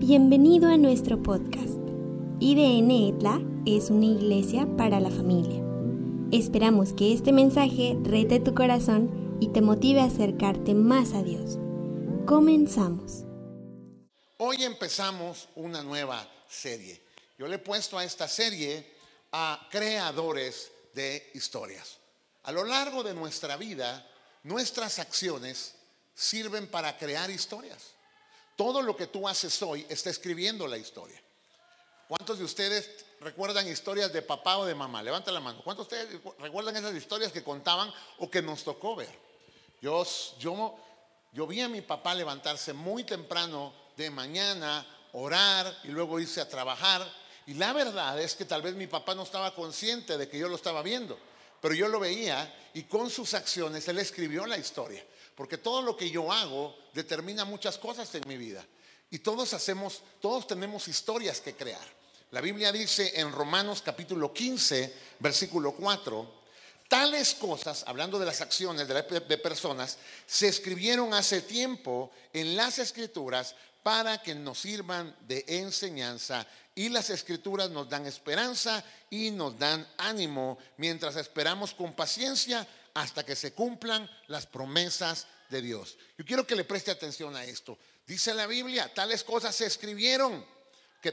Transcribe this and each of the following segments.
Bienvenido a nuestro podcast. IDN Etla es una iglesia para la familia. Esperamos que este mensaje rete tu corazón y te motive a acercarte más a Dios. Comenzamos. Hoy empezamos una nueva serie. Yo le he puesto a esta serie a creadores de historias. A lo largo de nuestra vida, nuestras acciones sirven para crear historias. Todo lo que tú haces hoy está escribiendo la historia. ¿Cuántos de ustedes recuerdan historias de papá o de mamá? Levanta la mano. ¿Cuántos de ustedes recuerdan esas historias que contaban o que nos tocó ver? Yo, yo, yo vi a mi papá levantarse muy temprano de mañana, orar y luego irse a trabajar. Y la verdad es que tal vez mi papá no estaba consciente de que yo lo estaba viendo, pero yo lo veía y con sus acciones él escribió la historia. Porque todo lo que yo hago determina muchas cosas en mi vida. Y todos hacemos, todos tenemos historias que crear. La Biblia dice en Romanos capítulo 15, versículo 4, tales cosas, hablando de las acciones de, de personas, se escribieron hace tiempo en las escrituras para que nos sirvan de enseñanza y las escrituras nos dan esperanza y nos dan ánimo mientras esperamos con paciencia hasta que se cumplan las promesas de Dios. Yo quiero que le preste atención a esto. Dice la Biblia, tales cosas se escribieron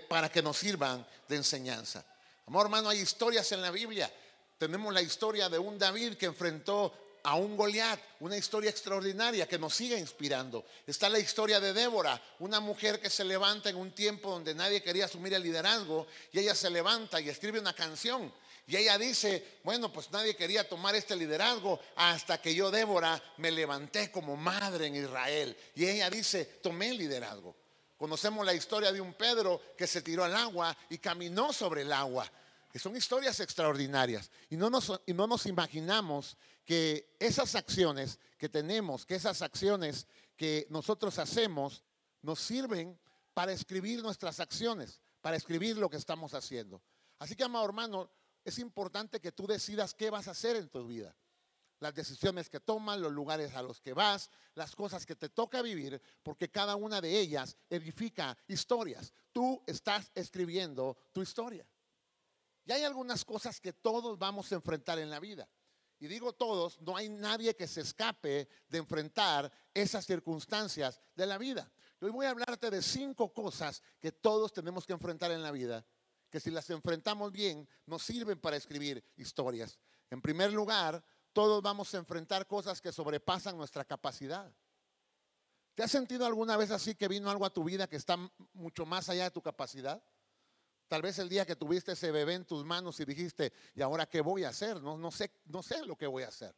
para que nos sirvan de enseñanza. Amor hermano, hay historias en la Biblia. Tenemos la historia de un David que enfrentó a un Goliat, una historia extraordinaria que nos sigue inspirando. Está la historia de Débora, una mujer que se levanta en un tiempo donde nadie quería asumir el liderazgo y ella se levanta y escribe una canción y ella dice, bueno, pues nadie quería tomar este liderazgo hasta que yo, Débora, me levanté como madre en Israel. Y ella dice, tomé el liderazgo. Conocemos la historia de un Pedro que se tiró al agua y caminó sobre el agua. Que son historias extraordinarias. Y no, nos, y no nos imaginamos que esas acciones que tenemos, que esas acciones que nosotros hacemos, nos sirven para escribir nuestras acciones, para escribir lo que estamos haciendo. Así que, amado hermano, es importante que tú decidas qué vas a hacer en tu vida. Las decisiones que tomas, los lugares a los que vas, las cosas que te toca vivir, porque cada una de ellas edifica historias. Tú estás escribiendo tu historia. Y hay algunas cosas que todos vamos a enfrentar en la vida. Y digo todos, no hay nadie que se escape de enfrentar esas circunstancias de la vida. Hoy voy a hablarte de cinco cosas que todos tenemos que enfrentar en la vida que si las enfrentamos bien, nos sirven para escribir historias. En primer lugar, todos vamos a enfrentar cosas que sobrepasan nuestra capacidad. ¿Te has sentido alguna vez así que vino algo a tu vida que está mucho más allá de tu capacidad? Tal vez el día que tuviste ese bebé en tus manos y dijiste, ¿y ahora qué voy a hacer? No, no, sé, no sé lo que voy a hacer.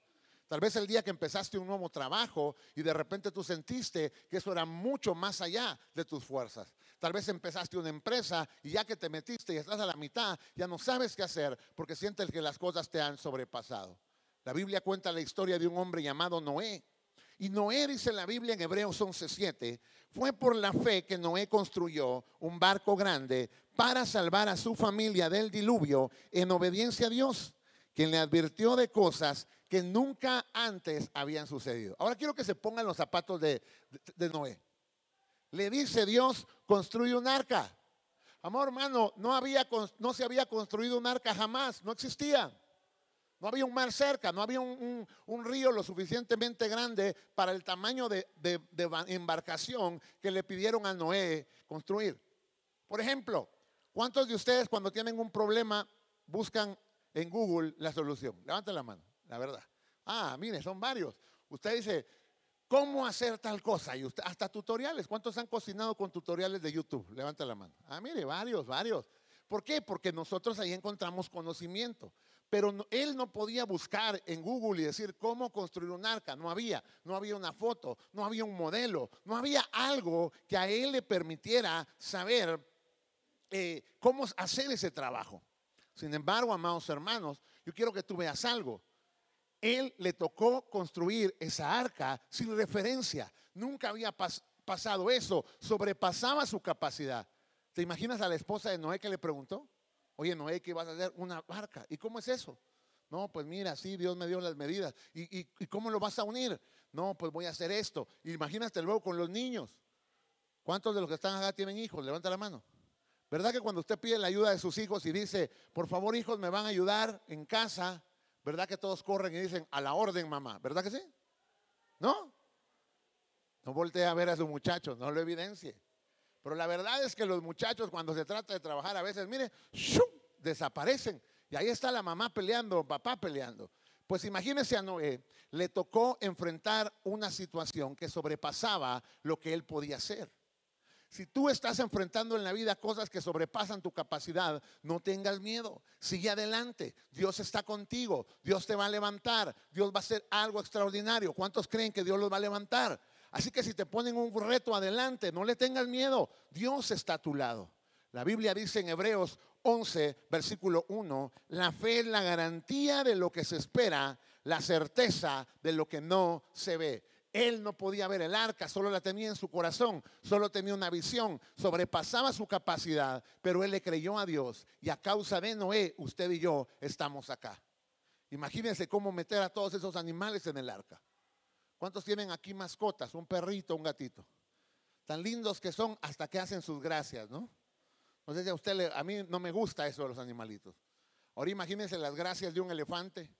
Tal vez el día que empezaste un nuevo trabajo y de repente tú sentiste que eso era mucho más allá de tus fuerzas. Tal vez empezaste una empresa y ya que te metiste y estás a la mitad, ya no sabes qué hacer porque sientes que las cosas te han sobrepasado. La Biblia cuenta la historia de un hombre llamado Noé. Y Noé dice la Biblia en Hebreos 11:7, fue por la fe que Noé construyó un barco grande para salvar a su familia del diluvio en obediencia a Dios, quien le advirtió de cosas que nunca antes habían sucedido. Ahora quiero que se pongan los zapatos de, Noé. Le dice Dios, construye un arca. Amor hermano, no, había, no se había construido un arca jamás, no existía. No había un mar cerca, no había un, río lo suficientemente grande para el tamaño de, de, embarcación que le pidieron a Noé construir. Por ejemplo, ¿cuántos de ustedes cuando tienen un problema buscan en Google la solución? Levanten la mano, la verdad. Ah, mire, son varios. Usted dice, ¿Cómo hacer tal cosa? Y usted, hasta tutoriales. ¿Cuántos han cocinado con tutoriales de YouTube? Levanta la mano. Ah, mire, varios, varios. ¿Por qué? Porque nosotros ahí encontramos conocimiento. Pero él no podía buscar en Google y decir cómo construir un arca. No había, no había una foto, no había un modelo, no había algo que a él le permitiera saber eh, cómo hacer ese trabajo. Sin embargo, amados hermanos, yo quiero que tú veas algo. Él le tocó construir esa arca sin referencia. Nunca había pasado eso. Sobrepasaba su capacidad. ¿Te imaginas a la esposa de Noé que le preguntó? Oye, Noé, ¿qué vas a hacer? Una arca. ¿Y cómo es eso? No, pues mira, sí, Dios me dio las medidas. ¿Y, cómo lo vas a unir? No, pues voy a hacer esto. Imagínate luego con los niños. ¿Cuántos de los que están acá tienen hijos? Levanta la mano. ¿Verdad que cuando usted pide la ayuda de sus hijos y dice, por favor hijos, me van a ayudar en casa? ¿Verdad que todos corren y dicen, a la orden mamá? ¿Verdad que sí? ¿No? No voltee a ver a su muchacho, no lo evidencie. Pero la verdad es que los muchachos cuando se trata de trabajar a veces, mire, desaparecen. Y ahí está la mamá peleando, papá peleando. Pues imagínese a Noé, le tocó enfrentar una situación que sobrepasaba lo que él podía hacer. Si tú estás enfrentando en la vida cosas que sobrepasan tu capacidad, no tengas miedo. Sigue adelante. Dios está contigo. Dios te va a levantar. Dios va a hacer algo extraordinario. ¿Cuántos creen que Dios los va a levantar? Así que si te ponen un reto adelante, no le tengas miedo. Dios está a tu lado. La Biblia dice en Hebreos 11, versículo 1, la fe es la garantía de lo que se espera, la certeza de lo que no se ve. Él no podía ver el arca, solo la tenía en su corazón, solo tenía una visión, sobrepasaba su capacidad, pero él le creyó a Dios y a causa de Noé, usted y yo estamos acá. Imagínense cómo meter a todos esos animales en el arca. ¿Cuántos tienen aquí mascotas? Un perrito, un gatito. Tan lindos que son hasta que hacen sus gracias, ¿no? No sé a usted, a mí no me gusta eso de los animalitos. Ahora imagínense las gracias de un elefante.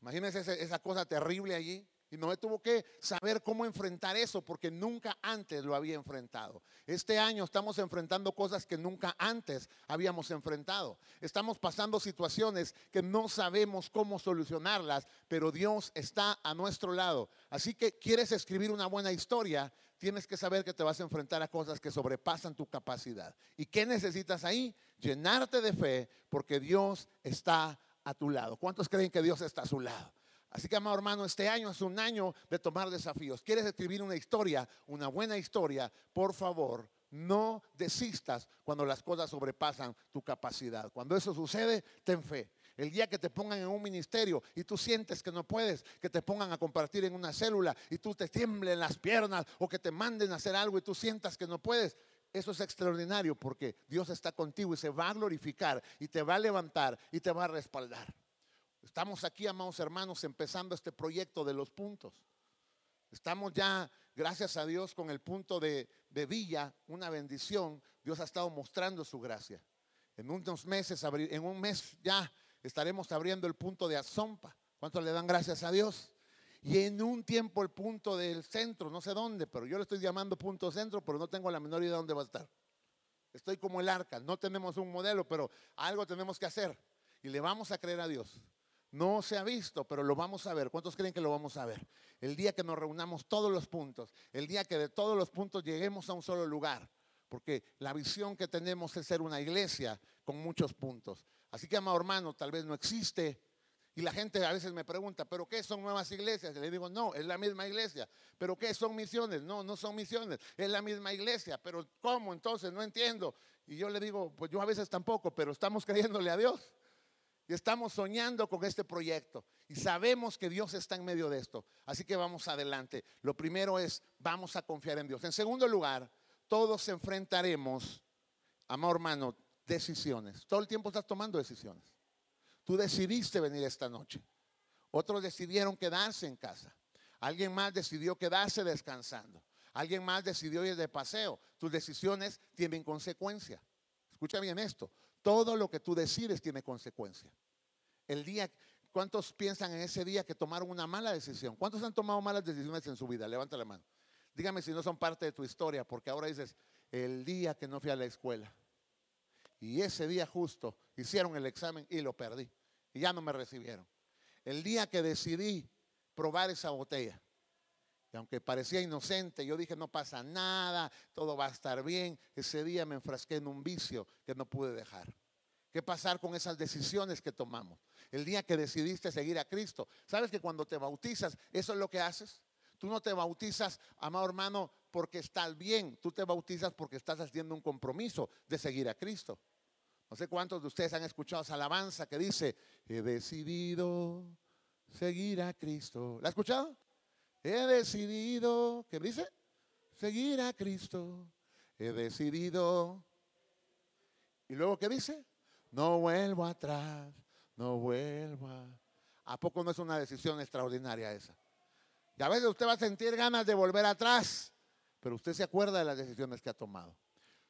Imagínense esa cosa terrible allí. Y Noé tuvo que saber cómo enfrentar eso porque nunca antes lo había enfrentado. Este año estamos enfrentando cosas que nunca antes habíamos enfrentado. Estamos pasando situaciones que no sabemos cómo solucionarlas, pero Dios está a nuestro lado. Así que quieres escribir una buena historia, tienes que saber que te vas a enfrentar a cosas que sobrepasan tu capacidad. ¿Y qué necesitas ahí? Llenarte de fe porque Dios está a tu lado. ¿Cuántos creen que Dios está a su lado? Así que, amado hermano, este año es un año de tomar desafíos. ¿Quieres escribir una historia, una buena historia? Por favor, no desistas cuando las cosas sobrepasan tu capacidad. Cuando eso sucede, ten fe. El día que te pongan en un ministerio y tú sientes que no puedes, que te pongan a compartir en una célula y tú te tiemblen las piernas o que te manden a hacer algo y tú sientas que no puedes, eso es extraordinario porque Dios está contigo y se va a glorificar y te va a levantar y te va a respaldar. Estamos aquí, amados hermanos, empezando este proyecto de los puntos. Estamos ya, gracias a Dios, con el punto de, Villa, una bendición. Dios ha estado mostrando su gracia. En unos meses, en un mes ya estaremos abriendo el punto de Azompa. ¿Cuántos le dan gracias a Dios? Y en un tiempo el punto del centro, no sé dónde, pero yo le estoy llamando punto centro, pero no tengo la menor idea de dónde va a estar. Estoy como el arca, no tenemos un modelo, pero algo tenemos que hacer. Y le vamos a creer a Dios. No se ha visto, pero lo vamos a ver. ¿Cuántos creen que lo vamos a ver? El día que nos reunamos todos los puntos, el día que de todos los puntos lleguemos a un solo lugar, porque la visión que tenemos es ser una iglesia con muchos puntos. Así que, amado hermano, tal vez no existe. Y la gente a veces me pregunta, ¿pero qué son nuevas iglesias? Y le digo, no, es la misma iglesia. ¿Pero qué son misiones? No, no son misiones, es la misma iglesia. ¿Pero cómo entonces? No entiendo. Y yo le digo, pues yo a veces tampoco, pero estamos creyéndole a Dios. Y estamos soñando con este proyecto. Y sabemos que Dios está en medio de esto. Así que vamos adelante. Lo primero es, vamos a confiar en Dios. En segundo lugar, todos enfrentaremos, amor hermano, decisiones. Todo el tiempo estás tomando decisiones. Tú decidiste venir esta noche. Otros decidieron quedarse en casa. Alguien más decidió quedarse descansando. Alguien más decidió ir de paseo. Tus decisiones tienen consecuencia. Escucha bien esto. Todo lo que tú decides tiene consecuencia. El día, ¿cuántos piensan en ese día que tomaron una mala decisión? ¿Cuántos han tomado malas decisiones en su vida? Levanta la mano. Dígame si no son parte de tu historia, porque ahora dices, el día que no fui a la escuela. Y ese día justo hicieron el examen y lo perdí. Y ya no me recibieron. El día que decidí probar esa botella. Y aunque parecía inocente, yo dije, no pasa nada, todo va a estar bien. Ese día me enfrasqué en un vicio que no pude dejar. ¿Qué pasar con esas decisiones que tomamos? El día que decidiste seguir a Cristo. ¿Sabes que cuando te bautizas, eso es lo que haces? Tú no te bautizas, amado hermano, porque estás bien. Tú te bautizas porque estás haciendo un compromiso de seguir a Cristo. No sé cuántos de ustedes han escuchado esa alabanza que dice, he decidido seguir a Cristo. ¿La has escuchado? He decidido, ¿qué dice? Seguir a Cristo. He decidido. ¿Y luego qué dice? No vuelvo atrás, no vuelvo a... ¿A poco no es una decisión extraordinaria esa? Y a veces usted va a sentir ganas de volver atrás, pero usted se acuerda de las decisiones que ha tomado.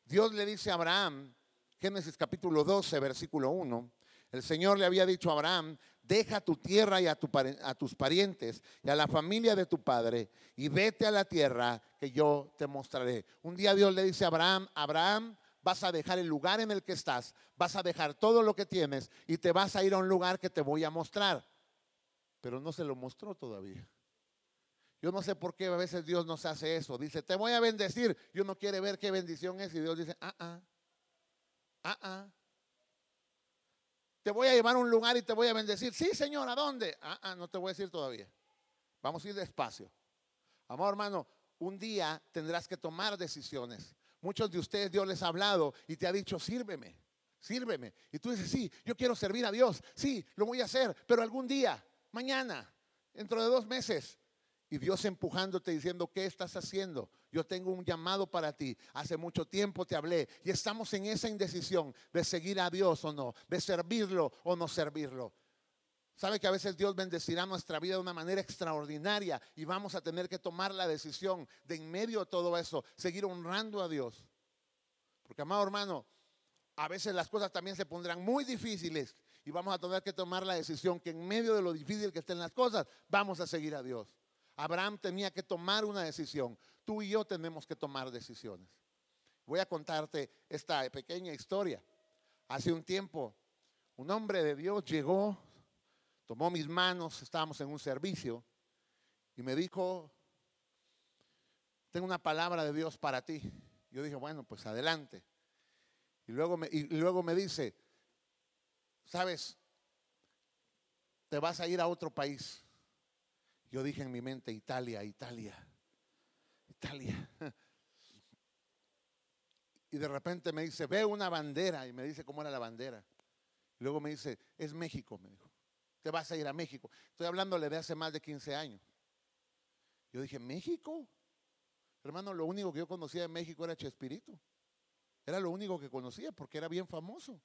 Dios le dice a Abraham, Génesis capítulo 12, versículo 1, el Señor le había dicho a Abraham, deja tu tierra y a, tus parientes y a la familia de tu padre y vete a la tierra que yo te mostraré. Un día Dios le dice a Abraham, Abraham, vas a dejar el lugar en el que estás, vas a dejar todo lo que tienes y te vas a ir a un lugar que te voy a mostrar. Pero no se lo mostró todavía. Yo no sé por qué a veces Dios nos hace eso. Dice, te voy a bendecir. Y uno quiere ver qué bendición es y Dios dice, ah, ah, ah, ah. Te voy a llevar a un lugar y te voy a bendecir. Sí, Señor, ¿a dónde? Ah, ah, no te voy a decir todavía. Vamos a ir despacio. Amor, hermano, un día tendrás que tomar decisiones. Muchos de ustedes Dios les ha hablado y te ha dicho, sírveme, sírveme. Y tú dices, sí, yo quiero servir a Dios. Sí, lo voy a hacer, pero algún día, mañana, dentro de dos meses, y Dios empujándote diciendo, ¿qué estás haciendo? Yo tengo un llamado para ti. Hace mucho tiempo te hablé y estamos en esa indecisión de seguir a Dios o no, de servirlo o no servirlo. Sabe que a veces Dios bendecirá nuestra vida de una manera extraordinaria y vamos a tener que tomar la decisión de en medio de todo eso, seguir honrando a Dios. Porque, amado hermano, a veces las cosas también se pondrán muy difíciles y vamos a tener que tomar la decisión que en medio de lo difícil que estén las cosas, vamos a seguir a Dios. Abraham tenía que tomar una decisión. Tú y yo tenemos que tomar decisiones. Voy a contarte esta pequeña historia. Hace un tiempo, un hombre de Dios llegó, tomó mis manos, estábamos en un servicio, y me dijo, tengo una palabra de Dios para ti. Yo dije, bueno, pues adelante. Y luego me, y luego me dice, sabes, te vas a ir a otro país. Yo dije en mi mente, Italia, Italia, Italia. Y de repente me dice, ve una bandera. Y me dice cómo era la bandera. Luego me dice, es México, me dijo. Te vas a ir a México. Estoy hablándole de hace más de 15 años. Yo dije, ¿México? Hermano, lo único que yo conocía de México era Chespirito. Era lo único que conocía porque era bien famoso.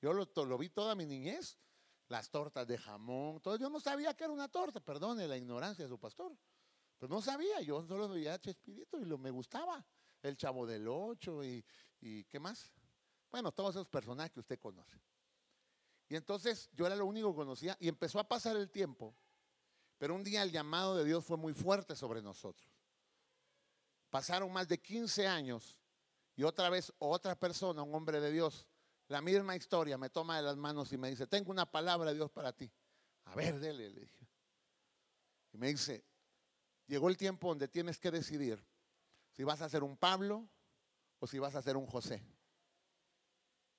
Yo lo vi toda mi niñez las tortas de jamón, todo. Yo no sabía que era una torta, perdone la ignorancia de su pastor. Pero no sabía, yo solo veía Chespirito y lo, me gustaba. El Chavo del Ocho y, y ¿qué más? Bueno, todos esos personajes que usted conoce. Y entonces yo era lo único que conocía y empezó a pasar el tiempo, pero un día el llamado de Dios fue muy fuerte sobre nosotros. Pasaron más de 15 años y otra vez otra persona, un hombre de Dios, la misma historia, me toma de las manos y me dice, tengo una palabra de Dios para ti. A ver, dele, le dije. Y me dice, llegó el tiempo donde tienes que decidir si vas a ser un Pablo o si vas a ser un José.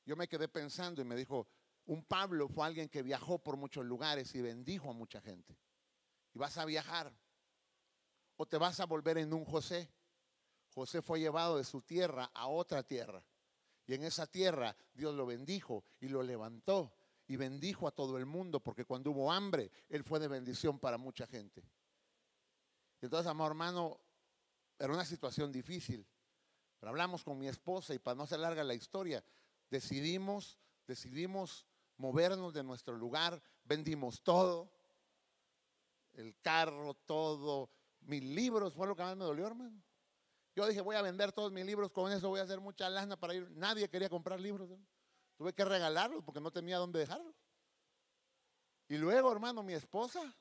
Yo me quedé pensando y me dijo, un Pablo fue alguien que viajó por muchos lugares y bendijo a mucha gente. Y vas a viajar. O te vas a volver en un José. José fue llevado de su tierra a otra tierra. Y en esa tierra Dios lo bendijo y lo levantó y bendijo a todo el mundo, porque cuando hubo hambre, Él fue de bendición para mucha gente. Entonces, amor hermano, era una situación difícil. Pero hablamos con mi esposa y para no hacer larga la historia, decidimos, decidimos movernos de nuestro lugar, vendimos todo, el carro, todo, mis libros, fue lo que más me dolió, hermano. Yo dije, voy a vender todos mis libros, con eso voy a hacer mucha lana para ir. Nadie quería comprar libros. Tuve que regalarlos porque no tenía dónde dejarlos. Y luego, hermano, mi esposa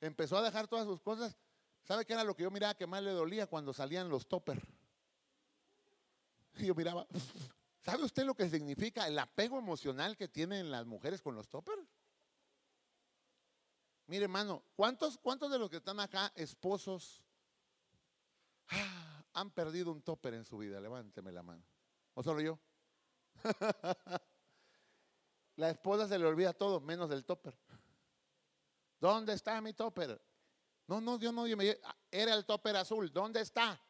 empezó a dejar todas sus cosas. ¿Sabe qué era lo que yo miraba que más le dolía cuando salían los topper? Y yo miraba, ¿sabe usted lo que significa el apego emocional que tienen las mujeres con los topper? Mire, hermano, ¿cuántos, ¿cuántos de los que están acá, esposos, han perdido un topper en su vida. Levánteme la mano. ¿O solo yo? la esposa se le olvida todo, menos el topper. ¿Dónde está mi topper? No, no, Dios no, era el topper azul. ¿Dónde está?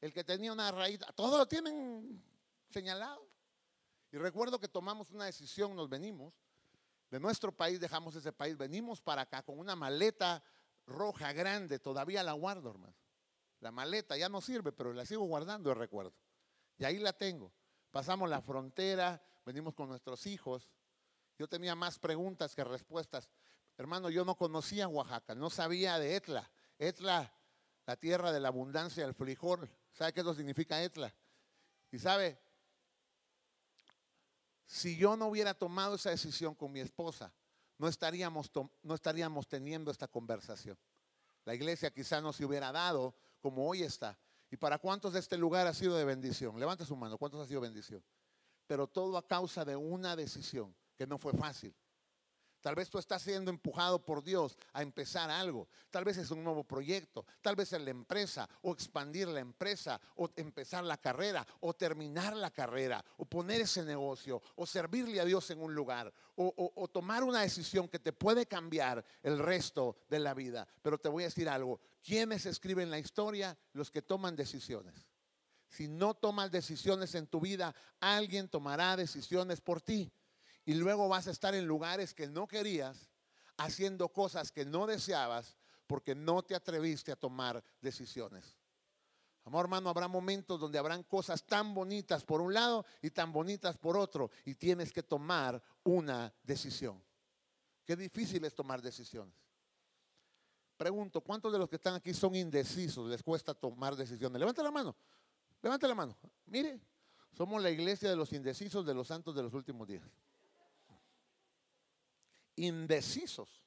El que tenía una raíz. Todos lo tienen señalado. Y recuerdo que tomamos una decisión, nos venimos de nuestro país, dejamos ese país, venimos para acá con una maleta roja grande, todavía la guardo, hermano. La maleta ya no sirve, pero la sigo guardando de recuerdo. Y ahí la tengo. Pasamos la frontera, venimos con nuestros hijos. Yo tenía más preguntas que respuestas. Hermano, yo no conocía Oaxaca, no sabía de Etla. Etla la tierra de la abundancia del frijol. ¿Sabe qué eso significa Etla? Y sabe, si yo no hubiera tomado esa decisión con mi esposa, no estaríamos, no estaríamos teniendo esta conversación. La iglesia quizá no se hubiera dado como hoy está. ¿Y para cuántos de este lugar ha sido de bendición? Levanta su mano, ¿cuántos ha sido bendición? Pero todo a causa de una decisión que no fue fácil. Tal vez tú estás siendo empujado por Dios a empezar algo. Tal vez es un nuevo proyecto. Tal vez es la empresa o expandir la empresa o empezar la carrera o terminar la carrera o poner ese negocio o servirle a Dios en un lugar o, tomar una decisión que te puede cambiar el resto de la vida. Pero te voy a decir algo. ¿Quiénes escriben la historia? Los que toman decisiones. Si no tomas decisiones en tu vida, alguien tomará decisiones por ti y luego vas a estar en lugares que no querías, haciendo cosas que no deseabas, porque no te atreviste a tomar decisiones. Amor hermano, habrá momentos donde habrán cosas tan bonitas por un lado y tan bonitas por otro, y tienes que tomar una decisión. Qué difícil es tomar decisiones. Pregunto, ¿cuántos de los que están aquí son indecisos? ¿Les cuesta tomar decisiones? Levanta la mano, levanta la mano. Mire, somos la iglesia de los indecisos de los santos de los últimos días indecisos.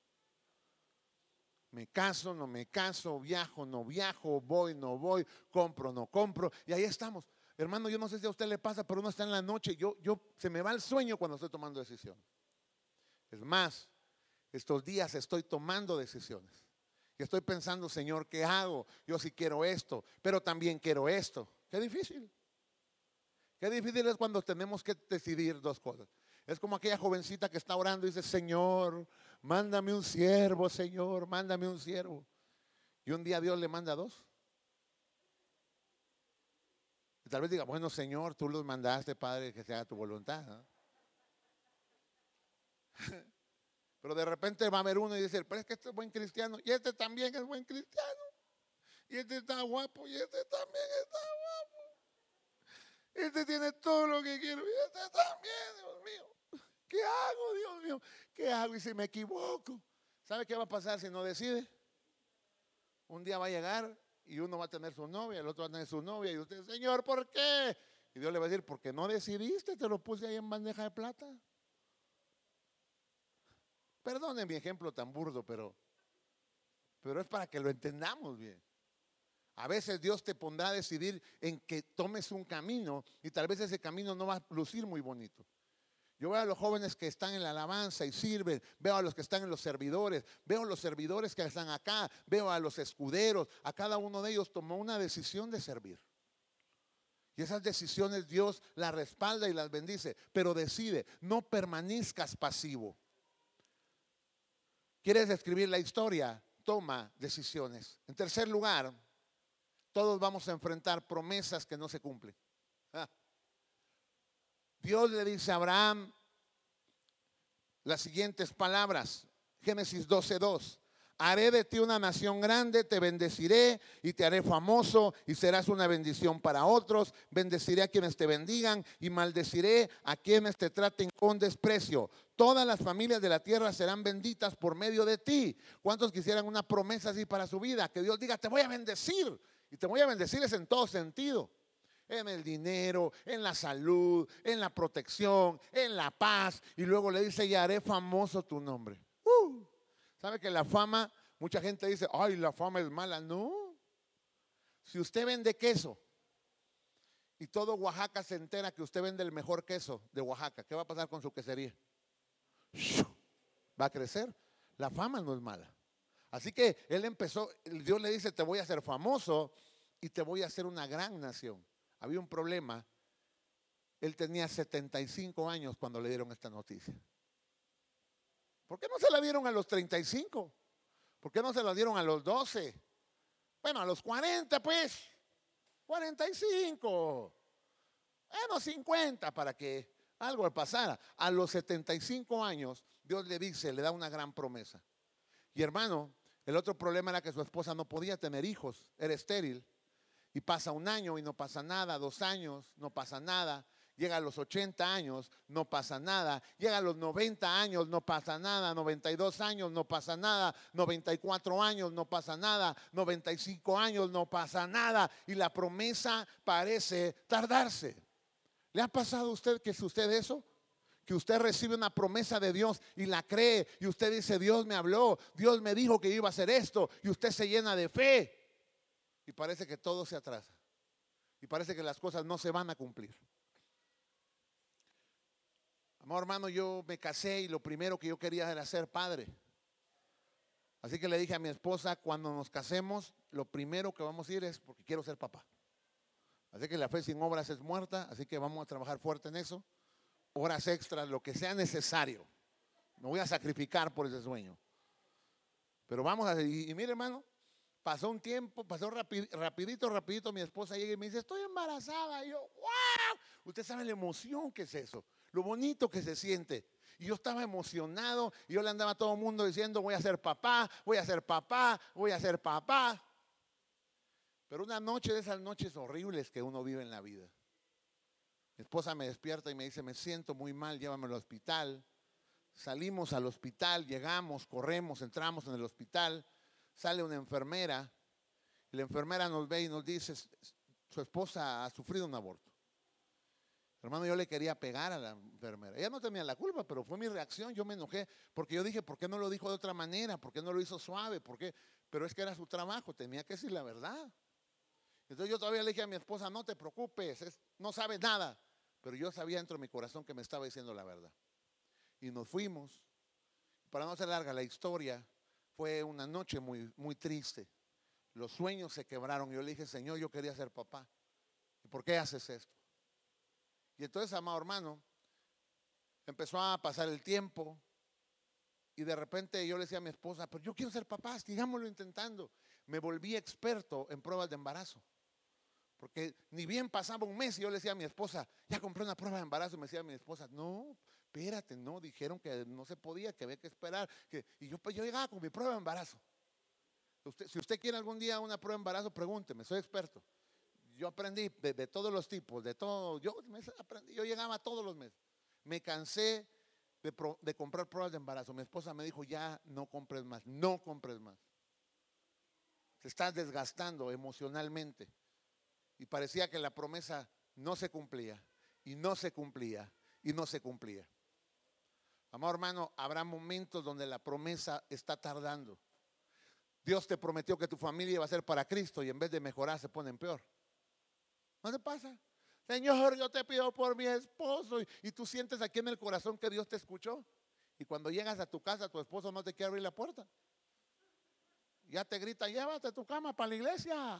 Me caso, no me caso, viajo, no viajo, voy, no voy, compro, no compro. Y ahí estamos. Hermano, yo no sé si a usted le pasa, pero uno está en la noche, yo, yo se me va el sueño cuando estoy tomando decisiones. Es más, estos días estoy tomando decisiones. Y estoy pensando, Señor, ¿qué hago? Yo sí quiero esto, pero también quiero esto. Qué difícil. Qué difícil es cuando tenemos que decidir dos cosas. Es como aquella jovencita que está orando y dice, Señor, mándame un siervo, Señor, mándame un siervo. Y un día Dios le manda dos. Y tal vez diga, bueno, Señor, tú los mandaste, Padre, que sea tu voluntad. Pero de repente va a haber uno y dice, pero es que este es buen cristiano, y este también es buen cristiano, y este está guapo, y este también está guapo. Este tiene todo lo que quiero, y este también, Dios mío. ¿Qué hago, Dios mío? ¿Qué hago? Y si me equivoco, ¿sabe qué va a pasar si no decide? Un día va a llegar y uno va a tener su novia, el otro va a tener su novia, y usted, Señor, ¿por qué? Y Dios le va a decir, porque no decidiste, te lo puse ahí en bandeja de plata. Perdone mi ejemplo tan burdo, pero, pero es para que lo entendamos bien. A veces Dios te pondrá a decidir en que tomes un camino y tal vez ese camino no va a lucir muy bonito. Yo veo a los jóvenes que están en la alabanza y sirven, veo a los que están en los servidores, veo a los servidores que están acá, veo a los escuderos, a cada uno de ellos tomó una decisión de servir. Y esas decisiones Dios las respalda y las bendice, pero decide, no permanezcas pasivo. ¿Quieres escribir la historia? Toma decisiones. En tercer lugar, todos vamos a enfrentar promesas que no se cumplen. Dios le dice a Abraham las siguientes palabras. Génesis 12:2. Haré de ti una nación grande, te bendeciré y te haré famoso y serás una bendición para otros. Bendeciré a quienes te bendigan y maldeciré a quienes te traten con desprecio. Todas las familias de la tierra serán benditas por medio de ti. ¿Cuántos quisieran una promesa así para su vida? Que Dios diga, te voy a bendecir. Y te voy a bendecir es en todo sentido en el dinero, en la salud, en la protección, en la paz. Y luego le dice, y haré famoso tu nombre. Uh, ¿Sabe que la fama, mucha gente dice, ay, la fama es mala? No. Si usted vende queso y todo Oaxaca se entera que usted vende el mejor queso de Oaxaca, ¿qué va a pasar con su quesería? Va a crecer. La fama no es mala. Así que él empezó, Dios le dice, te voy a hacer famoso y te voy a hacer una gran nación había un problema. Él tenía 75 años cuando le dieron esta noticia. ¿Por qué no se la dieron a los 35? ¿Por qué no se la dieron a los 12? Bueno, a los 40 pues. 45. Bueno, 50 para que algo pasara. A los 75 años Dios le dice, le da una gran promesa. Y hermano, el otro problema era que su esposa no podía tener hijos, era estéril. Y pasa un año y no pasa nada, dos años, no pasa nada. Llega a los 80 años, no pasa nada. Llega a los 90 años, no pasa nada. 92 años, no pasa nada. 94 años, no pasa nada. 95 años, no pasa nada. Y la promesa parece tardarse. ¿Le ha pasado a usted que es usted eso? Que usted recibe una promesa de Dios y la cree. Y usted dice, Dios me habló, Dios me dijo que iba a hacer esto. Y usted se llena de fe. Y parece que todo se atrasa. Y parece que las cosas no se van a cumplir. Amor hermano, yo me casé y lo primero que yo quería era ser padre. Así que le dije a mi esposa, cuando nos casemos, lo primero que vamos a ir es porque quiero ser papá. Así que la fe sin obras es muerta, así que vamos a trabajar fuerte en eso. Horas extras, lo que sea necesario. Me voy a sacrificar por ese sueño. Pero vamos a... Y, y mire hermano, pasó un tiempo, pasó rapidito, rapidito, mi esposa llega y me dice, estoy embarazada. Y yo, wow, usted sabe la emoción que es eso lo bonito que se siente. Y yo estaba emocionado y yo le andaba a todo el mundo diciendo, voy a ser papá, voy a ser papá, voy a ser papá. Pero una noche de esas noches horribles que uno vive en la vida. Mi esposa me despierta y me dice, me siento muy mal, llévame al hospital. Salimos al hospital, llegamos, corremos, entramos en el hospital, sale una enfermera y la enfermera nos ve y nos dice, su esposa ha sufrido un aborto. Hermano, yo le quería pegar a la enfermera. Ella no tenía la culpa, pero fue mi reacción. Yo me enojé porque yo dije, ¿por qué no lo dijo de otra manera? ¿Por qué no lo hizo suave? ¿Por qué? Pero es que era su trabajo, tenía que decir la verdad. Entonces yo todavía le dije a mi esposa, no te preocupes, no sabes nada. Pero yo sabía dentro de mi corazón que me estaba diciendo la verdad. Y nos fuimos. Para no hacer larga la historia, fue una noche muy, muy triste. Los sueños se quebraron. Yo le dije, Señor, yo quería ser papá. ¿Y por qué haces esto? Y entonces, amado hermano, empezó a pasar el tiempo y de repente yo le decía a mi esposa, pero yo quiero ser papá, sigámoslo intentando. Me volví experto en pruebas de embarazo. Porque ni bien pasaba un mes y yo le decía a mi esposa, ya compré una prueba de embarazo. Y me decía a mi esposa, no, espérate, no, dijeron que no se podía, que había que esperar. Que, y yo, pues, yo llegaba con mi prueba de embarazo. si usted quiere algún día una prueba de embarazo, pregúnteme, soy experto yo aprendí de, todos los tipos, de todo. Yo, aprendí, yo llegaba todos los meses. Me cansé de, comprar pruebas de embarazo. Mi esposa me dijo, ya no compres más, no compres más. Se está desgastando emocionalmente. Y parecía que la promesa no se cumplía, y no se cumplía, y no se cumplía. Amor hermano, habrá momentos donde la promesa está tardando. Dios te prometió que tu familia iba a ser para Cristo y en vez de mejorar se pone en peor. ¿No te pasa? Señor, yo te pido por mi esposo y, tú sientes aquí en el corazón que Dios te escuchó. Y cuando llegas a tu casa, tu esposo no te quiere abrir la puerta. Ya te grita, llévate tu cama para la iglesia.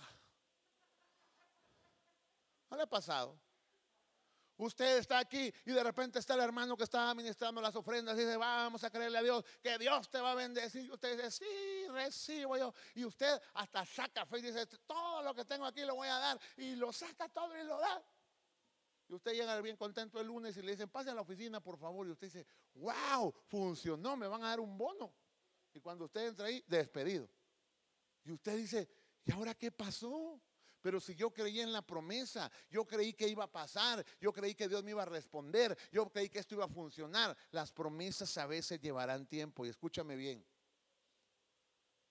¿No le ha pasado? Usted está aquí y de repente está el hermano que está administrando las ofrendas y dice, vamos a creerle a Dios, que Dios te va a bendecir. Y usted dice, sí, recibo yo. Y usted hasta saca fe y dice, todo lo que tengo aquí lo voy a dar. Y lo saca todo y lo da. Y usted llega bien contento el lunes y le dicen, pase a la oficina, por favor. Y usted dice, wow, funcionó, me van a dar un bono. Y cuando usted entra ahí, despedido. Y usted dice, ¿y ahora qué pasó? Pero si yo creí en la promesa, yo creí que iba a pasar, yo creí que Dios me iba a responder, yo creí que esto iba a funcionar. Las promesas a veces llevarán tiempo y escúchame bien.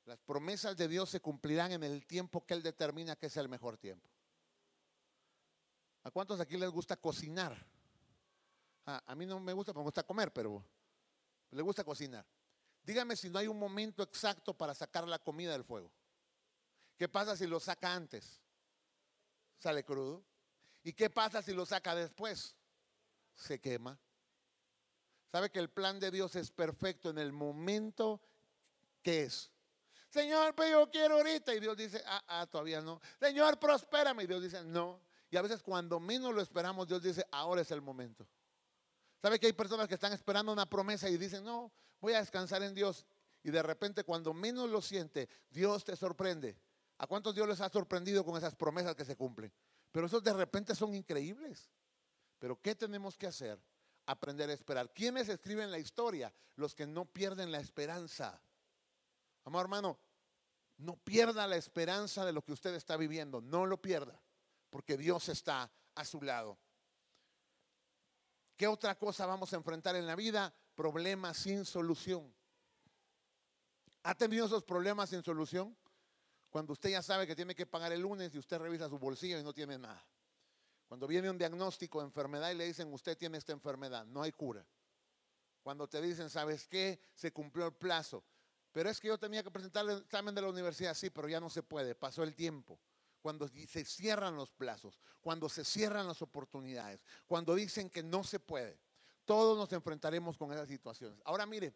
Las promesas de Dios se cumplirán en el tiempo que Él determina que es el mejor tiempo. ¿A cuántos aquí les gusta cocinar? Ah, a mí no me gusta, me gusta comer, pero le gusta cocinar. Dígame si no hay un momento exacto para sacar la comida del fuego. ¿Qué pasa si lo saca antes? Sale crudo. ¿Y qué pasa si lo saca después? Se quema. ¿Sabe que el plan de Dios es perfecto en el momento que es? Señor, pero yo quiero ahorita. Y Dios dice, ah, ah, todavía no. Señor, prospérame. Y Dios dice, no. Y a veces cuando menos lo esperamos, Dios dice, ahora es el momento. ¿Sabe que hay personas que están esperando una promesa y dicen, no, voy a descansar en Dios? Y de repente cuando menos lo siente, Dios te sorprende. ¿A cuántos Dios les ha sorprendido con esas promesas que se cumplen? Pero esos de repente son increíbles. Pero ¿qué tenemos que hacer? Aprender a esperar. ¿Quiénes escriben la historia? Los que no pierden la esperanza. Amor hermano, no pierda la esperanza de lo que usted está viviendo. No lo pierda, porque Dios está a su lado. ¿Qué otra cosa vamos a enfrentar en la vida? Problemas sin solución. ¿Ha tenido esos problemas sin solución? Cuando usted ya sabe que tiene que pagar el lunes y usted revisa su bolsillo y no tiene nada. Cuando viene un diagnóstico de enfermedad y le dicen, usted tiene esta enfermedad, no hay cura. Cuando te dicen, ¿sabes qué? Se cumplió el plazo. Pero es que yo tenía que presentar el examen de la universidad, sí, pero ya no se puede, pasó el tiempo cuando se cierran los plazos, cuando se cierran las oportunidades, cuando dicen que no se puede. Todos nos enfrentaremos con esas situaciones. Ahora mire,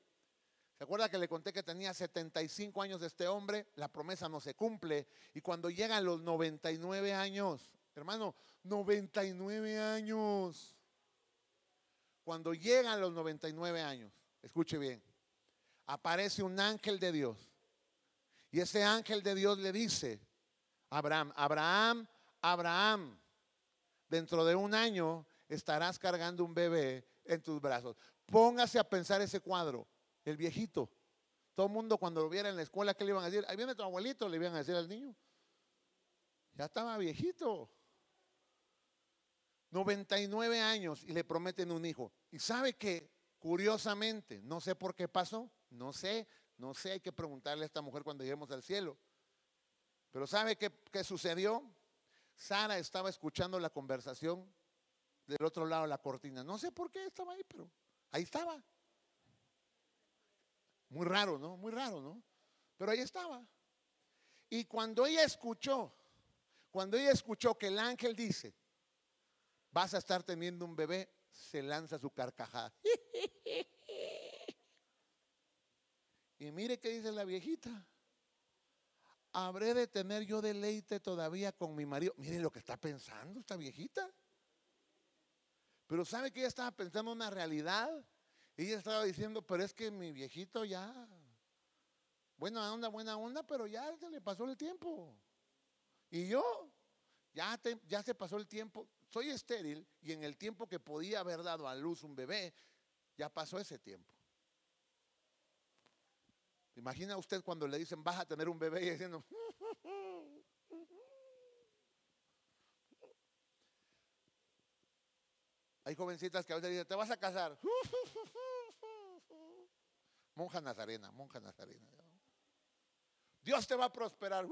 ¿se acuerda que le conté que tenía 75 años de este hombre? La promesa no se cumple. Y cuando llegan los 99 años, hermano, 99 años. Cuando llegan los 99 años, escuche bien, aparece un ángel de Dios. Y ese ángel de Dios le dice, Abraham, Abraham, Abraham, dentro de un año estarás cargando un bebé en tus brazos. Póngase a pensar ese cuadro, el viejito. Todo el mundo cuando lo viera en la escuela, ¿qué le iban a decir? Ahí viene tu abuelito, le iban a decir al niño. Ya estaba viejito. 99 años y le prometen un hijo. Y sabe que, curiosamente, no sé por qué pasó, no sé, no sé, hay que preguntarle a esta mujer cuando lleguemos al cielo. Pero ¿sabe qué, sucedió? Sara estaba escuchando la conversación del otro lado de la cortina. No sé por qué estaba ahí, pero ahí estaba. Muy raro, ¿no? Muy raro, ¿no? Pero ahí estaba. Y cuando ella escuchó, cuando ella escuchó que el ángel dice, vas a estar teniendo un bebé, se lanza su carcajada. Y mire qué dice la viejita habré de tener yo deleite todavía con mi marido. Mire lo que está pensando esta viejita. Pero sabe que ella estaba pensando una realidad. Ella estaba diciendo, pero es que mi viejito ya, buena onda, buena onda, pero ya se le pasó el tiempo. Y yo, ya, ya se pasó el tiempo. Soy estéril y en el tiempo que podía haber dado a luz un bebé, ya pasó ese tiempo. Imagina usted cuando le dicen vas a tener un bebé y diciendo, hay jovencitas que a veces dicen, te vas a casar. monja nazarena, monja nazarena. Dios te va a prosperar.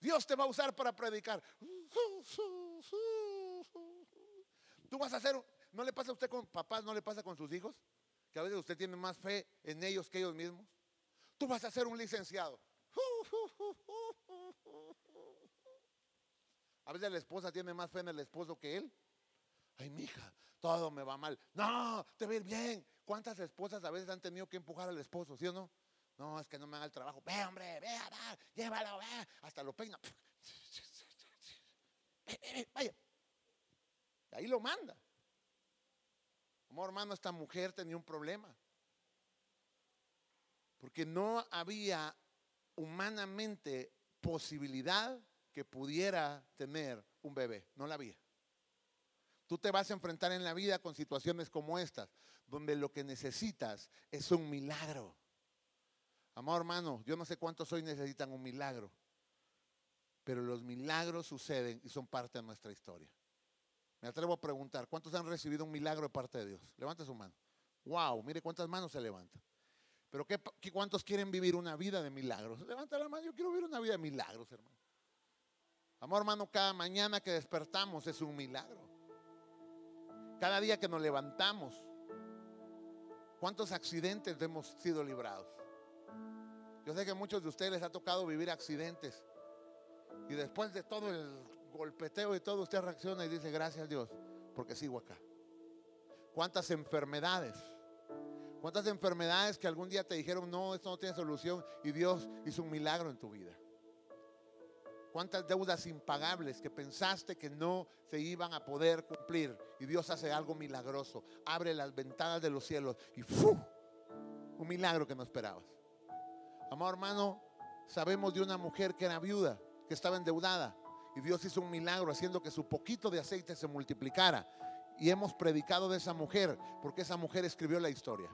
Dios te va a usar para predicar. Tú vas a hacer, ¿no le pasa a usted con papás, no le pasa con sus hijos? que a veces usted tiene más fe en ellos que ellos mismos. Tú vas a ser un licenciado. A veces la esposa tiene más fe en el esposo que él. Ay, mija, todo me va mal. No, te va bien. ¿Cuántas esposas a veces han tenido que empujar al esposo, sí o no? No, es que no me haga el trabajo. Ve, hombre, ve, va, llévalo, ve. Hasta lo peina. Vaya. Y ahí lo manda. Amor hermano, esta mujer tenía un problema. Porque no había humanamente posibilidad que pudiera tener un bebé. No la había. Tú te vas a enfrentar en la vida con situaciones como estas, donde lo que necesitas es un milagro. Amor hermano, yo no sé cuántos hoy necesitan un milagro, pero los milagros suceden y son parte de nuestra historia. Me atrevo a preguntar, ¿cuántos han recibido un milagro de parte de Dios? Levanta su mano. Wow, mire cuántas manos se levantan. Pero ¿qué, cuántos quieren vivir una vida de milagros? Levanta la mano, yo quiero vivir una vida de milagros, hermano. Amor, hermano, cada mañana que despertamos es un milagro. Cada día que nos levantamos, ¿cuántos accidentes hemos sido librados? Yo sé que a muchos de ustedes les ha tocado vivir accidentes. Y después de todo el golpeteo y todo, usted reacciona y dice, gracias a Dios, porque sigo acá. ¿Cuántas enfermedades? ¿Cuántas enfermedades que algún día te dijeron, no, esto no tiene solución y Dios hizo un milagro en tu vida? ¿Cuántas deudas impagables que pensaste que no se iban a poder cumplir y Dios hace algo milagroso? Abre las ventanas de los cielos y ¡fu! Un milagro que no esperabas. Amor hermano, sabemos de una mujer que era viuda, que estaba endeudada y Dios hizo un milagro haciendo que su poquito de aceite se multiplicara. Y hemos predicado de esa mujer porque esa mujer escribió la historia.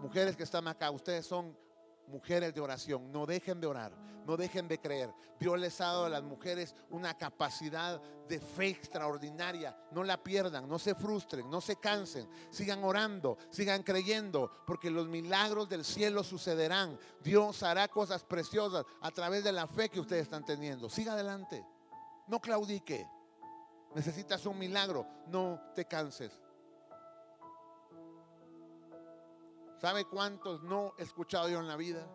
Mujeres que están acá, ustedes son mujeres de oración. No dejen de orar, no dejen de creer. Dios les ha dado a las mujeres una capacidad de fe extraordinaria. No la pierdan, no se frustren, no se cansen. Sigan orando, sigan creyendo, porque los milagros del cielo sucederán. Dios hará cosas preciosas a través de la fe que ustedes están teniendo. Siga adelante, no claudique. Necesitas un milagro, no te canses. ¿Sabe cuántos no he escuchado yo en la vida?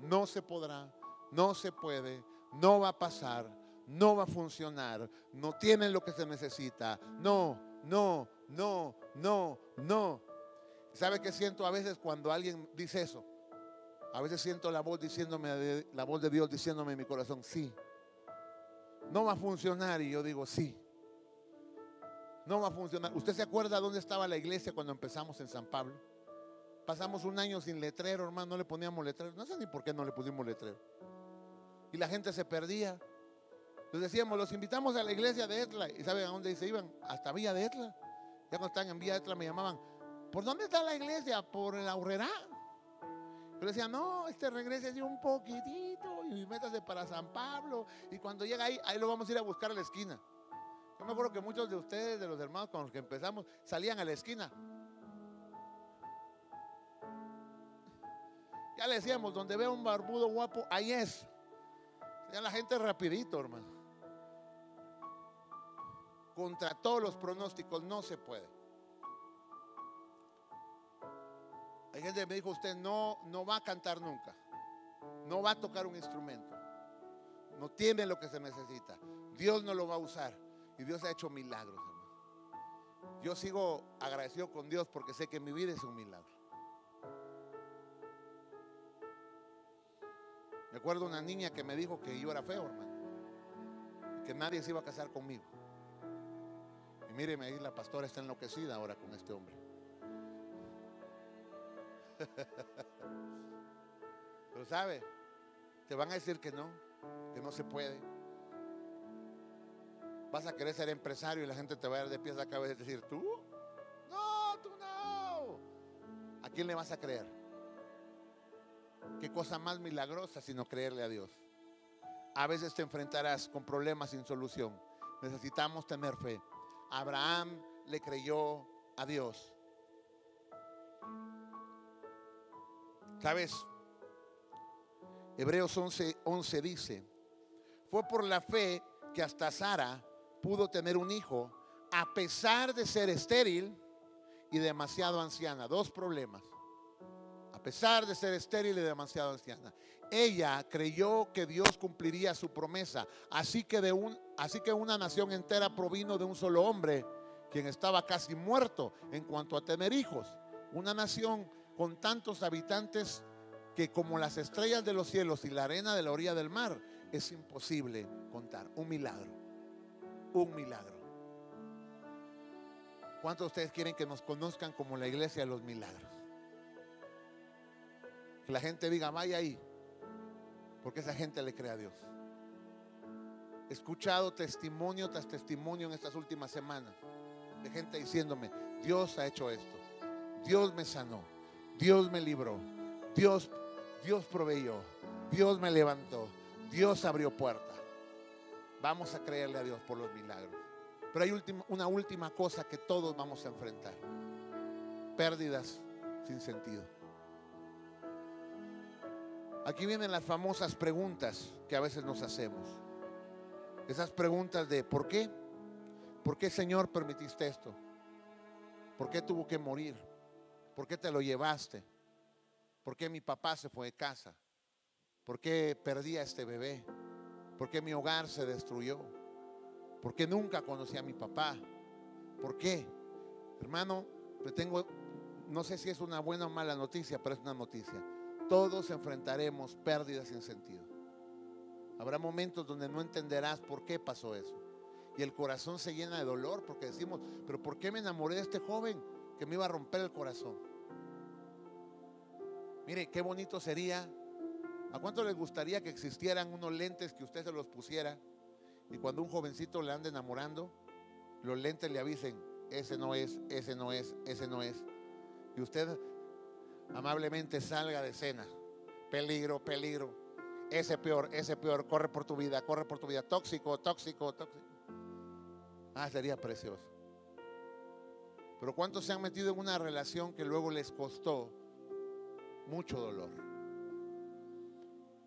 No se podrá, no se puede, no va a pasar, no va a funcionar, no tienen lo que se necesita. No, no, no, no, no. ¿Sabe qué siento a veces cuando alguien dice eso? A veces siento la voz diciéndome, la voz de Dios diciéndome en mi corazón, sí. No va a funcionar y yo digo, sí. No va a funcionar. ¿Usted se acuerda dónde estaba la iglesia cuando empezamos en San Pablo? Pasamos un año sin letrero, hermano, no le poníamos letrero. No sé ni por qué no le pusimos letrero. Y la gente se perdía. Entonces decíamos, los invitamos a la iglesia de Etla. ¿Y saben a dónde se iban? Hasta Villa de Etla. Ya cuando estaban en Villa de Etla me llamaban, ¿por dónde está la iglesia? Por el Aurrera. Yo decía, no, este regrese así un poquitito y métase para San Pablo. Y cuando llega ahí, ahí lo vamos a ir a buscar a la esquina. Yo me acuerdo que muchos de ustedes, de los hermanos con los que empezamos, salían a la esquina. Ya le decíamos, donde vea un barbudo guapo, ahí es. Ya la gente rapidito, hermano. Contra todos los pronósticos no se puede. Hay gente que me dijo, usted no, no va a cantar nunca. No va a tocar un instrumento. No tiene lo que se necesita. Dios no lo va a usar. Y Dios ha hecho milagros, hermano. Yo sigo agradecido con Dios porque sé que mi vida es un milagro. Me acuerdo una niña que me dijo que yo era feo, hermano. Que nadie se iba a casar conmigo. Y míreme ahí, la pastora está enloquecida ahora con este hombre. Pero sabe, te van a decir que no, que no se puede. Vas a querer ser empresario y la gente te va a dar de pies a cabeza y decir, ¿tú? No, tú no. ¿A quién le vas a creer? Qué cosa más milagrosa sino creerle a Dios. A veces te enfrentarás con problemas sin solución. Necesitamos tener fe. Abraham le creyó a Dios. ¿Sabes? Hebreos 11, 11 dice, fue por la fe que hasta Sara pudo tener un hijo a pesar de ser estéril y demasiado anciana. Dos problemas a pesar de ser estéril y demasiado anciana. Ella creyó que Dios cumpliría su promesa, así que, de un, así que una nación entera provino de un solo hombre, quien estaba casi muerto en cuanto a tener hijos. Una nación con tantos habitantes que como las estrellas de los cielos y la arena de la orilla del mar, es imposible contar. Un milagro, un milagro. ¿Cuántos de ustedes quieren que nos conozcan como la iglesia de los milagros? Que la gente diga, vaya ahí. Porque esa gente le cree a Dios. He escuchado testimonio tras testimonio en estas últimas semanas de gente diciéndome, Dios ha hecho esto. Dios me sanó. Dios me libró. Dios, Dios proveyó. Dios me levantó. Dios abrió puertas. Vamos a creerle a Dios por los milagros. Pero hay una última cosa que todos vamos a enfrentar. Pérdidas sin sentido. Aquí vienen las famosas preguntas que a veces nos hacemos. Esas preguntas de ¿por qué? ¿Por qué Señor permitiste esto? ¿Por qué tuvo que morir? ¿Por qué te lo llevaste? ¿Por qué mi papá se fue de casa? ¿Por qué perdí a este bebé? ¿Por qué mi hogar se destruyó? ¿Por qué nunca conocí a mi papá? ¿Por qué? Hermano, tengo, no sé si es una buena o mala noticia, pero es una noticia todos enfrentaremos pérdidas sin sentido. Habrá momentos donde no entenderás por qué pasó eso. Y el corazón se llena de dolor porque decimos, pero ¿por qué me enamoré de este joven que me iba a romper el corazón? Mire, qué bonito sería. ¿A cuánto les gustaría que existieran unos lentes que usted se los pusiera y cuando un jovencito le ande enamorando, los lentes le avisen, ese no es, ese no es, ese no es? Y usted amablemente salga de cena peligro, peligro. Ese peor, ese peor, corre por tu vida, corre por tu vida. Tóxico, tóxico, tóxico. Ah, sería precioso. Pero ¿cuántos se han metido en una relación que luego les costó mucho dolor?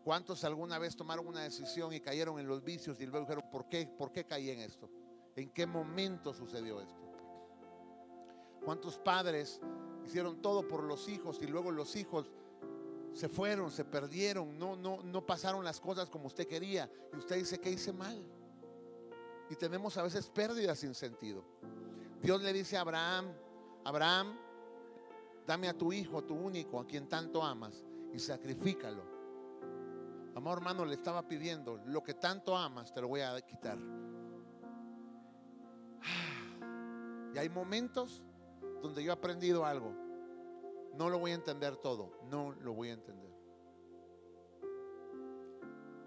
¿Cuántos alguna vez tomaron una decisión y cayeron en los vicios y luego dijeron, ¿por qué, ¿por qué caí en esto? ¿En qué momento sucedió esto? ¿Cuántos padres hicieron todo por los hijos y luego los hijos se fueron, se perdieron, no, no, no pasaron las cosas como usted quería y usted dice que hice mal? Y tenemos a veces pérdidas sin sentido. Dios le dice a Abraham, Abraham, dame a tu hijo, tu único, a quien tanto amas, y sacrifícalo Amor hermano, le estaba pidiendo, lo que tanto amas te lo voy a quitar. Y hay momentos donde yo he aprendido algo. No lo voy a entender todo, no lo voy a entender.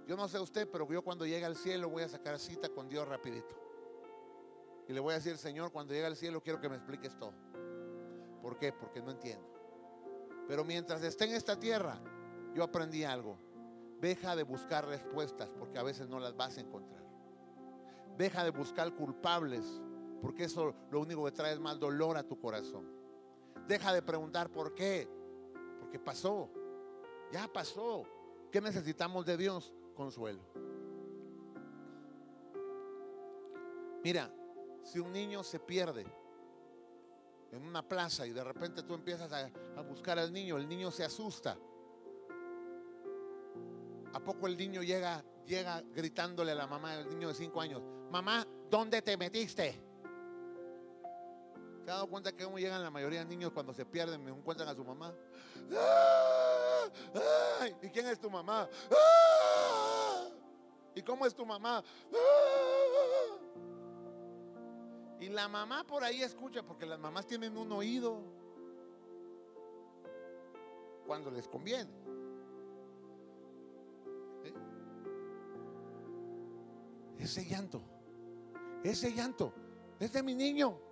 Yo no sé usted, pero yo cuando llegue al cielo voy a sacar cita con Dios rapidito. Y le voy a decir, Señor, cuando llegue al cielo quiero que me expliques todo. ¿Por qué? Porque no entiendo. Pero mientras esté en esta tierra, yo aprendí algo. Deja de buscar respuestas porque a veces no las vas a encontrar. Deja de buscar culpables porque eso lo único que trae es más dolor a tu corazón. Deja de preguntar por qué. Porque pasó. Ya pasó. ¿Qué necesitamos de Dios? Consuelo. Mira, si un niño se pierde en una plaza y de repente tú empiezas a, buscar al niño, el niño se asusta. ¿A poco el niño llega, llega gritándole a la mamá del niño de 5 años? Mamá, ¿dónde te metiste? ¿Te has dado cuenta que cómo llegan la mayoría de niños cuando se pierden me encuentran a su mamá? ¿Y quién es tu mamá? ¿Y cómo es tu mamá? Y la mamá por ahí escucha, porque las mamás tienen un oído cuando les conviene. Ese llanto, ese llanto, es de mi niño.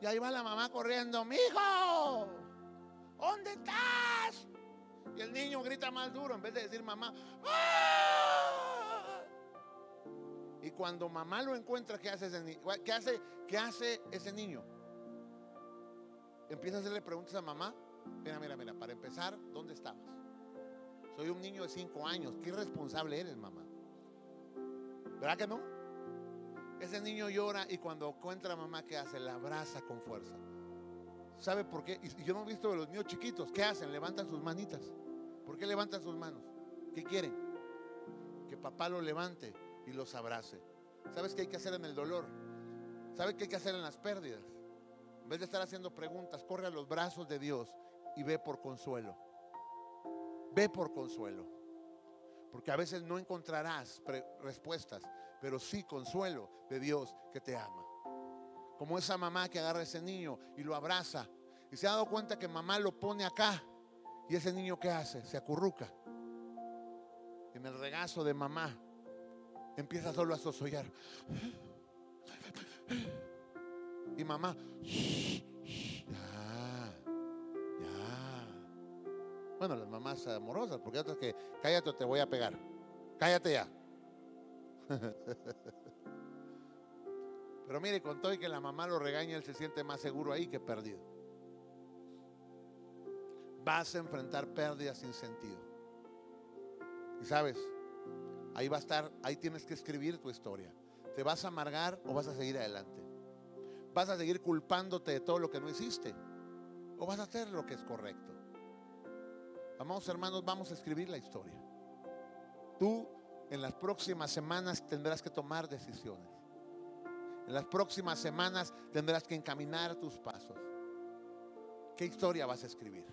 Y ahí va la mamá corriendo, mi hijo, ¿dónde estás? Y el niño grita más duro en vez de decir mamá. ¡Ah! Y cuando mamá lo encuentra, ¿qué hace ese niño? ¿Qué hace, qué hace ese niño? Empieza a hacerle preguntas a mamá. Mira, mira, mira, para empezar, ¿dónde estabas? Soy un niño de cinco años. ¿Qué irresponsable eres, mamá? ¿Verdad que no? Ese niño llora y cuando encuentra a mamá, ¿qué hace? La abraza con fuerza. ¿Sabe por qué? Y yo no he visto de los niños chiquitos. ¿Qué hacen? Levantan sus manitas. ¿Por qué levantan sus manos? ¿Qué quieren? Que papá los levante y los abrace. ¿Sabes qué hay que hacer en el dolor? ¿Sabes qué hay que hacer en las pérdidas? En vez de estar haciendo preguntas, corre a los brazos de Dios y ve por consuelo. Ve por consuelo. Porque a veces no encontrarás respuestas, pero sí consuelo de Dios que te ama. Como esa mamá que agarra a ese niño y lo abraza y se ha dado cuenta que mamá lo pone acá y ese niño ¿qué hace? Se acurruca. En el regazo de mamá empieza solo a sosollar. Y mamá, Bueno, las mamás amorosas, porque otras que cállate o te voy a pegar. Cállate ya. Pero mire, con todo y que la mamá lo regaña, él se siente más seguro ahí que perdido. Vas a enfrentar pérdidas sin sentido. Y sabes, ahí va a estar, ahí tienes que escribir tu historia. ¿Te vas a amargar o vas a seguir adelante? ¿Vas a seguir culpándote de todo lo que no hiciste? ¿O vas a hacer lo que es correcto? Vamos hermanos, vamos a escribir la historia. Tú en las próximas semanas tendrás que tomar decisiones. En las próximas semanas tendrás que encaminar tus pasos. ¿Qué historia vas a escribir?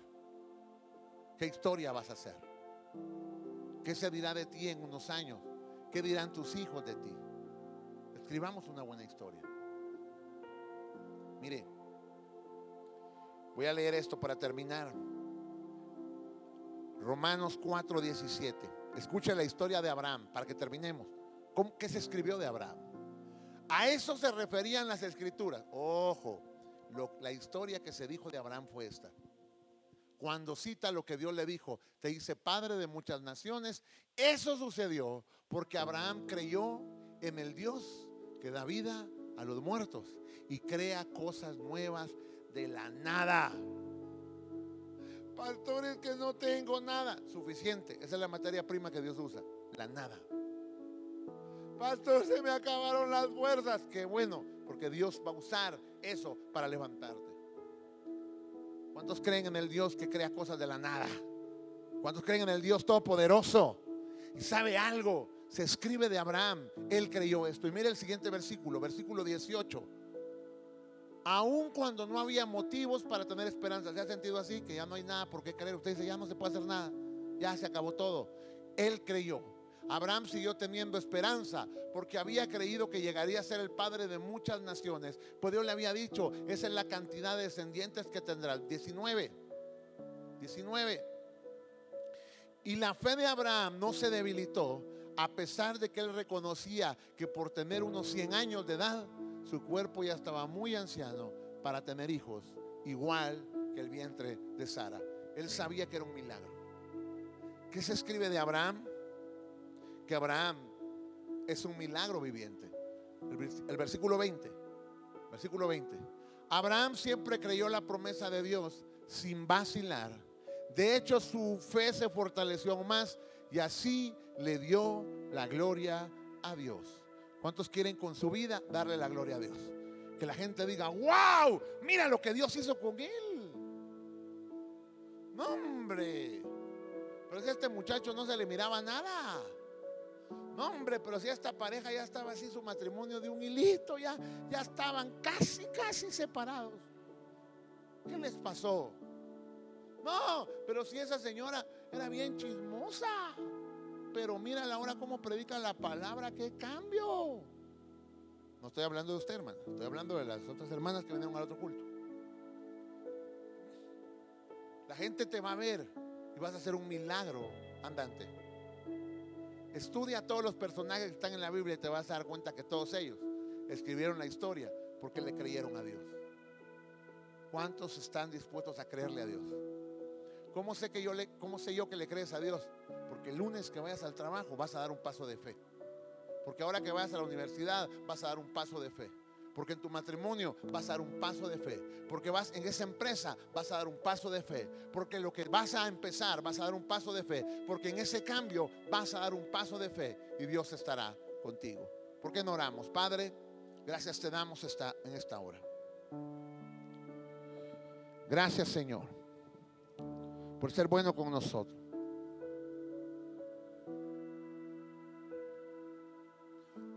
¿Qué historia vas a hacer? ¿Qué se dirá de ti en unos años? ¿Qué dirán tus hijos de ti? Escribamos una buena historia. Mire, voy a leer esto para terminar. Romanos 4:17. Escucha la historia de Abraham para que terminemos. ¿Cómo, ¿Qué se escribió de Abraham? A eso se referían las escrituras. Ojo, la historia que se dijo de Abraham fue esta. cuando cita lo que Dios le dijo, te hice padre de muchas naciones, eso sucedió porque Abraham creyó en el Dios que da vida a los muertos y crea cosas nuevas de la nada. Pastores que no tengo nada, suficiente. Esa es la materia prima que Dios usa, la nada. Pastor, se me acabaron las fuerzas. Qué bueno, porque Dios va a usar eso para levantarte. ¿Cuántos creen en el Dios que crea cosas de la nada? ¿Cuántos creen en el Dios todopoderoso? Y sabe algo, se escribe de Abraham, él creyó esto. Y mire el siguiente versículo, versículo 18. Aun cuando no había motivos para tener esperanza, ¿se ha sentido así? Que ya no hay nada por qué creer. Usted dice, ya no se puede hacer nada, ya se acabó todo. Él creyó. Abraham siguió teniendo esperanza porque había creído que llegaría a ser el padre de muchas naciones. Pues Dios le había dicho, esa es la cantidad de descendientes que tendrá. 19. 19. Y la fe de Abraham no se debilitó a pesar de que él reconocía que por tener unos 100 años de edad, su cuerpo ya estaba muy anciano para tener hijos, igual que el vientre de Sara. Él sabía que era un milagro. ¿Qué se escribe de Abraham? que Abraham es un milagro viviente. El, versículo 20, versículo 20. Abraham siempre creyó la promesa de Dios sin vacilar. De hecho, su fe se fortaleció aún más y así le dio la gloria a Dios. ¿Cuántos quieren con su vida darle la gloria a Dios? Que la gente diga, wow, mira lo que Dios hizo con él. No, hombre. Pero si a este muchacho no se le miraba nada. No, hombre, pero si esta pareja ya estaba así, su matrimonio de un hilito, ya, ya estaban casi, casi separados. ¿Qué les pasó? No, pero si esa señora era bien chismosa. Pero mira ahora cómo predica la palabra, qué cambio. No estoy hablando de usted, hermana. Estoy hablando de las otras hermanas que vinieron al otro culto. La gente te va a ver y vas a hacer un milagro andante. Estudia todos los personajes que están en la Biblia y te vas a dar cuenta que todos ellos escribieron la historia porque le creyeron a Dios. ¿Cuántos están dispuestos a creerle a Dios? ¿Cómo sé, que yo le, ¿Cómo sé yo que le crees a Dios? Porque el lunes que vayas al trabajo vas a dar un paso de fe. Porque ahora que vayas a la universidad vas a dar un paso de fe. Porque en tu matrimonio vas a dar un paso de fe. Porque vas en esa empresa vas a dar un paso de fe. Porque lo que vas a empezar vas a dar un paso de fe. Porque en ese cambio vas a dar un paso de fe y Dios estará contigo. ¿Por qué no oramos? Padre, gracias te damos esta, en esta hora. Gracias Señor por ser bueno con nosotros.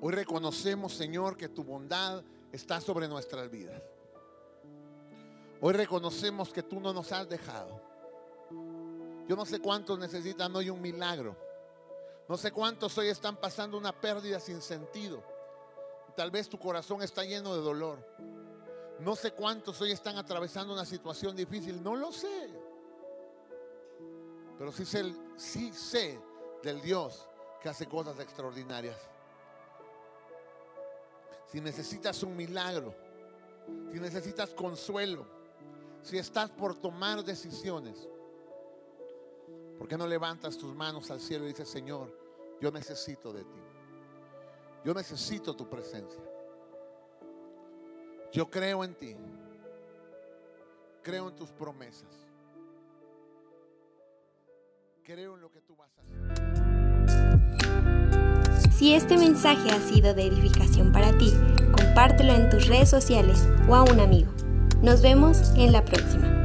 Hoy reconocemos, Señor, que tu bondad está sobre nuestras vidas. Hoy reconocemos que tú no nos has dejado. Yo no sé cuántos necesitan hoy un milagro. No sé cuántos hoy están pasando una pérdida sin sentido. Tal vez tu corazón está lleno de dolor. No sé cuántos hoy están atravesando una situación difícil. No lo sé. Pero sí sé, sí sé del Dios que hace cosas extraordinarias si necesitas un milagro, si necesitas consuelo, si estás por tomar decisiones, ¿por qué no levantas tus manos al cielo y dices, Señor, yo necesito de ti? Yo necesito tu presencia. Yo creo en ti. Creo en tus promesas. En lo que tú vas a hacer. Si este mensaje ha sido de edificación para ti, compártelo en tus redes sociales o a un amigo. Nos vemos en la próxima.